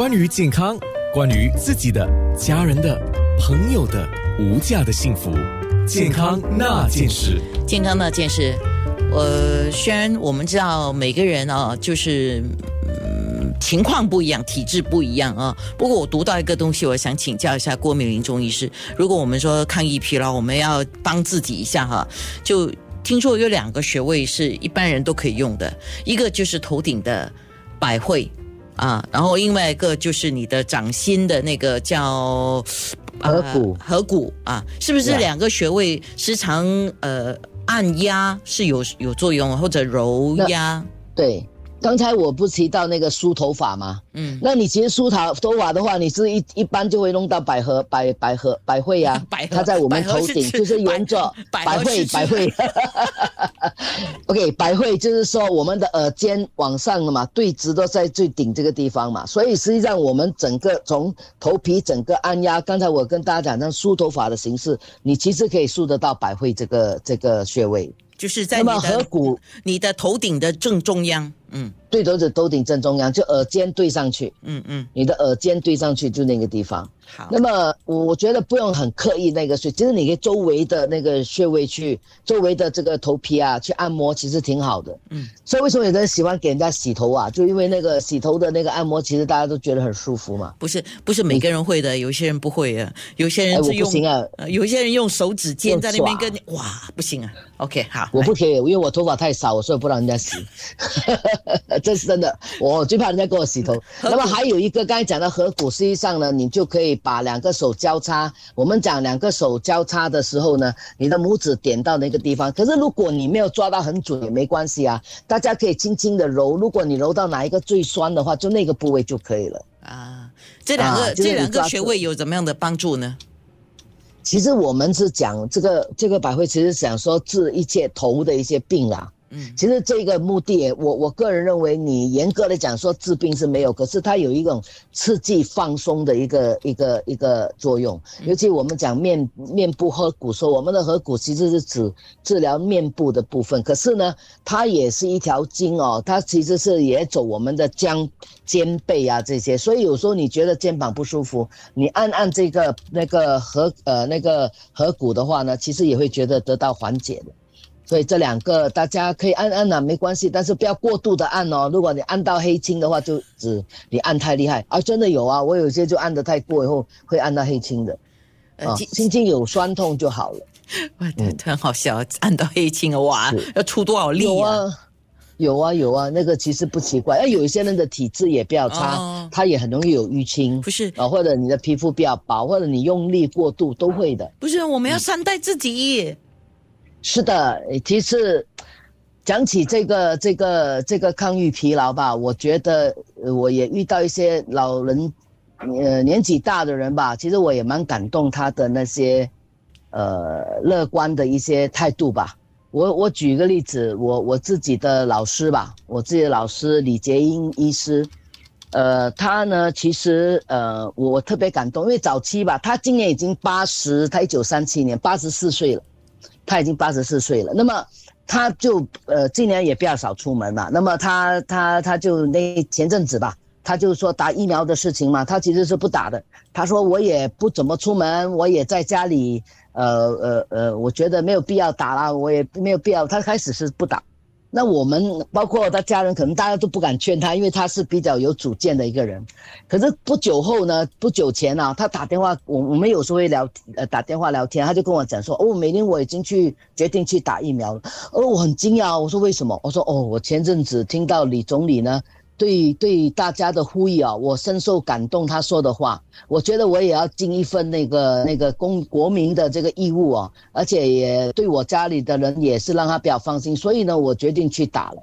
关于健康，关于自己的、家人的、朋友的无价的幸福，健康那件事。健康那件事，呃，虽然我们知道每个人啊，就是嗯情况不一样，体质不一样啊。不过我读到一个东西，我想请教一下郭美玲中医师。如果我们说抗疫疲劳，我们要帮自己一下哈，就听说有两个穴位是一般人都可以用的，一个就是头顶的百会。啊，然后另外一个就是你的掌心的那个叫合谷合谷啊，是不是两个穴位时常呃按压是有有作用，或者揉压？对。刚才我不提到那个梳头发吗？嗯，那你其实梳头头发的话，你是一一般就会弄到百合百百合百会 呀，它在我们头顶，就是沿着百会百会。OK，百会就是说我们的耳尖往上的嘛，对直都在最顶这个地方嘛，所以实际上我们整个从头皮整个按压，刚才我跟大家讲，那梳头发的形式，你其实可以梳得到百会这个这个穴位。就是在你的你的头顶的正中央，嗯，对头的头顶正中央，就耳尖对上去，嗯嗯，你的耳尖对上去就那个地方。好，那么我我觉得不用很刻意那个穴，其实你可以周围的那个穴位去，周围的这个头皮啊去按摩，其实挺好的。嗯，所以为什么有的人喜欢给人家洗头啊？就因为那个洗头的那个按摩，其实大家都觉得很舒服嘛。不是不是每个人会的，有些人不会啊，有些人是用啊，有些人用手指尖在那边跟哇，不行啊。OK，好，我不可以，因为我头发太少，所以不让人家洗。这是真的，我最怕人家给我洗头。那么还有一个，刚才讲的合谷，实际上呢，你就可以。把两个手交叉，我们讲两个手交叉的时候呢，你的拇指点到那个地方。可是如果你没有抓到很准也没关系啊，大家可以轻轻的揉。如果你揉到哪一个最酸的话，就那个部位就可以了。啊，这两个这两个穴位有怎么样的帮助呢？其实我们是讲这个这个百会，其实想说治一切头的一些病啊。嗯，其实这个目的，我我个人认为，你严格的讲说治病是没有，可是它有一种刺激放松的一个一个一个作用。尤其我们讲面面部颌骨，说我们的颌骨其实是指治疗面部的部分，可是呢，它也是一条筋哦，它其实是也走我们的肩肩背啊这些，所以有时候你觉得肩膀不舒服，你按按这个那个颌呃那个颌骨的话呢，其实也会觉得得到缓解的。所以这两个大家可以按按呐，没关系，但是不要过度的按哦。如果你按到黑青的话，就指你按太厉害啊！真的有啊，我有些就按的太过以后会按到黑青的，啊，轻轻有酸痛就好了。哇，很好笑，按到黑青啊，哇，要出多少力啊？有啊，有啊，有啊，那个其实不奇怪。哎，有一些人的体质也比较差，他也很容易有淤青，不是啊？或者你的皮肤比较薄，或者你用力过度都会的。不是，我们要善待自己。是的，其实讲起这个这个这个抗御疲劳吧，我觉得我也遇到一些老人，呃年纪大的人吧，其实我也蛮感动他的那些，呃乐观的一些态度吧。我我举个例子，我我自己的老师吧，我自己的老师李杰英医师，呃他呢其实呃我特别感动，因为早期吧，他今年已经八十，他一九三七年八十四岁了。他已经八十四岁了，那么他就呃今年也比较少出门了。那么他他他就那前阵子吧，他就说打疫苗的事情嘛，他其实是不打的。他说我也不怎么出门，我也在家里，呃呃呃，我觉得没有必要打了，我也没有必要。他开始是不打。那我们包括他家人，可能大家都不敢劝他，因为他是比较有主见的一个人。可是不久后呢，不久前啊，他打电话，我我们有时候会聊，呃，打电话聊天，他就跟我讲说，哦，美玲，我已经去决定去打疫苗了。哦，我很惊讶，我说为什么？我说，哦，我前阵子听到李总理呢。对对，大家的呼吁啊，我深受感动。他说的话，我觉得我也要尽一份那个那个公国民的这个义务啊，而且也对我家里的人也是让他比较放心。所以呢，我决定去打了。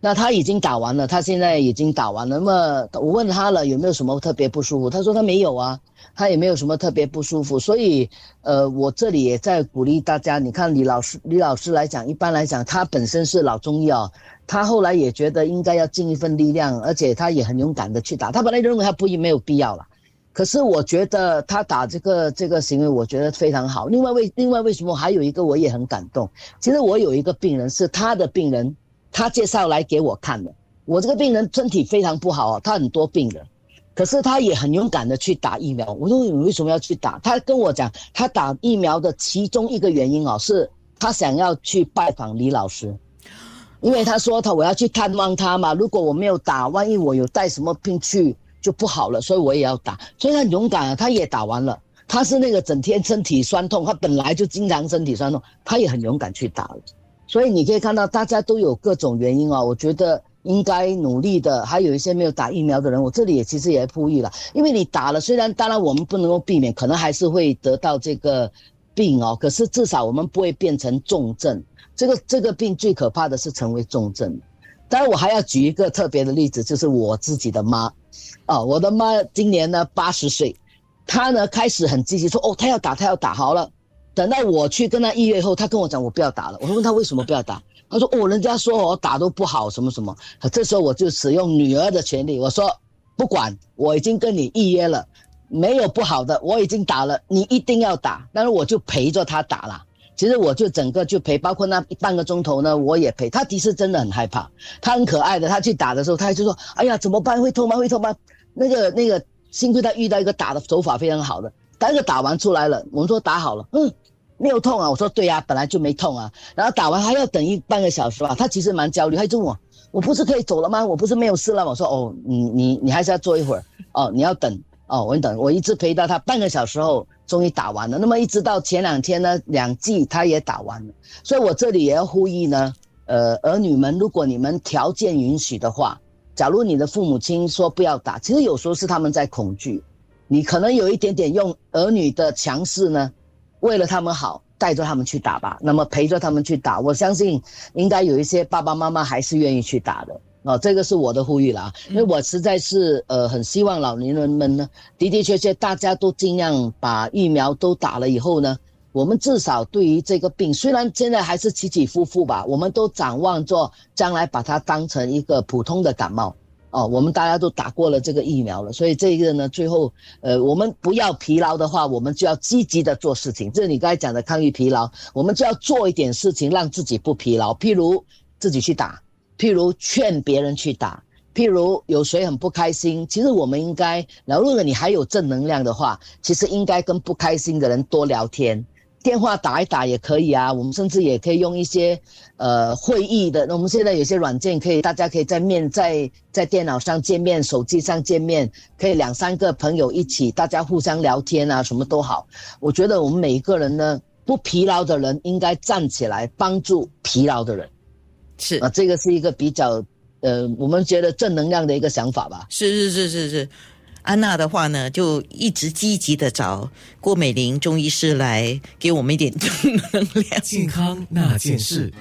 那他已经打完了，他现在已经打完了。那么我问他了，有没有什么特别不舒服？他说他没有啊，他也没有什么特别不舒服。所以，呃，我这里也在鼓励大家。你看李老师，李老师来讲，一般来讲，他本身是老中医啊。他后来也觉得应该要尽一份力量，而且他也很勇敢的去打。他本来认为他不没有必要了，可是我觉得他打这个这个行为，我觉得非常好。另外为另外为什么还有一个我也很感动？其实我有一个病人是他的病人，他介绍来给我看的。我这个病人身体非常不好啊，他很多病人。可是他也很勇敢的去打疫苗。我说你为什么要去打？他跟我讲，他打疫苗的其中一个原因哦，是他想要去拜访李老师，因为他说他我要去探望他嘛。如果我没有打，万一我有带什么病去就不好了，所以我也要打。所以他很勇敢啊，他也打完了。他是那个整天身体酸痛，他本来就经常身体酸痛，他也很勇敢去打了。所以你可以看到，大家都有各种原因啊。我觉得应该努力的，还有一些没有打疫苗的人，我这里也其实也呼吁了，因为你打了，虽然当然我们不能够避免，可能还是会得到这个病哦，可是至少我们不会变成重症。这个这个病最可怕的是成为重症。当然，我还要举一个特别的例子，就是我自己的妈，啊，我的妈今年呢八十岁。她呢开始很积极说哦，她要打，她要打好了。等到我去跟他预约后，他跟我讲我不要打了。我问他为什么不要打，他说哦，人家说我打都不好，什么什么。这时候我就使用女儿的权利，我说不管，我已经跟你预约了，没有不好的，我已经打了，你一定要打。但是我就陪着他打了。其实我就整个就陪，包括那半个钟头呢，我也陪他。的确真的很害怕，他很可爱的。他去打的时候，他就说：“哎呀，怎么办？会痛吗？会痛吗？”那个那个。幸亏他遇到一个打的手法非常好的，但是打完出来了，我们说打好了，嗯，没有痛啊。我说对呀，本来就没痛啊。然后打完还要等一半个小时吧，他其实蛮焦虑，他就问我，我不是可以走了吗？我不是没有事了吗？我说哦，你你你还是要坐一会儿哦，你要等哦，我等，我一直陪到他半个小时后，终于打完了。那么一直到前两天呢，两剂他也打完了。所以我这里也要呼吁呢，呃，儿女们，如果你们条件允许的话。假如你的父母亲说不要打，其实有时候是他们在恐惧，你可能有一点点用儿女的强势呢，为了他们好，带着他们去打吧。那么陪着他们去打，我相信应该有一些爸爸妈妈还是愿意去打的哦。这个是我的呼吁啦，因为我实在是呃很希望老年人们呢，的的确确大家都尽量把疫苗都打了以后呢。我们至少对于这个病，虽然现在还是起起伏伏吧，我们都展望着将来把它当成一个普通的感冒哦。我们大家都打过了这个疫苗了，所以这个呢，最后呃，我们不要疲劳的话，我们就要积极的做事情。这是你刚才讲的抗疫疲劳，我们就要做一点事情让自己不疲劳，譬如自己去打，譬如劝别人去打，譬如有谁很不开心，其实我们应该，然后如果你还有正能量的话，其实应该跟不开心的人多聊天。电话打一打也可以啊，我们甚至也可以用一些呃会议的。那我们现在有些软件可以，大家可以在面在在电脑上见面，手机上见面，可以两三个朋友一起，大家互相聊天啊，什么都好。我觉得我们每一个人呢，不疲劳的人应该站起来帮助疲劳的人，是啊，这个是一个比较呃，我们觉得正能量的一个想法吧。是是是是是。安娜的话呢，就一直积极的找郭美玲中医师来给我们一点正能量。健康那件事。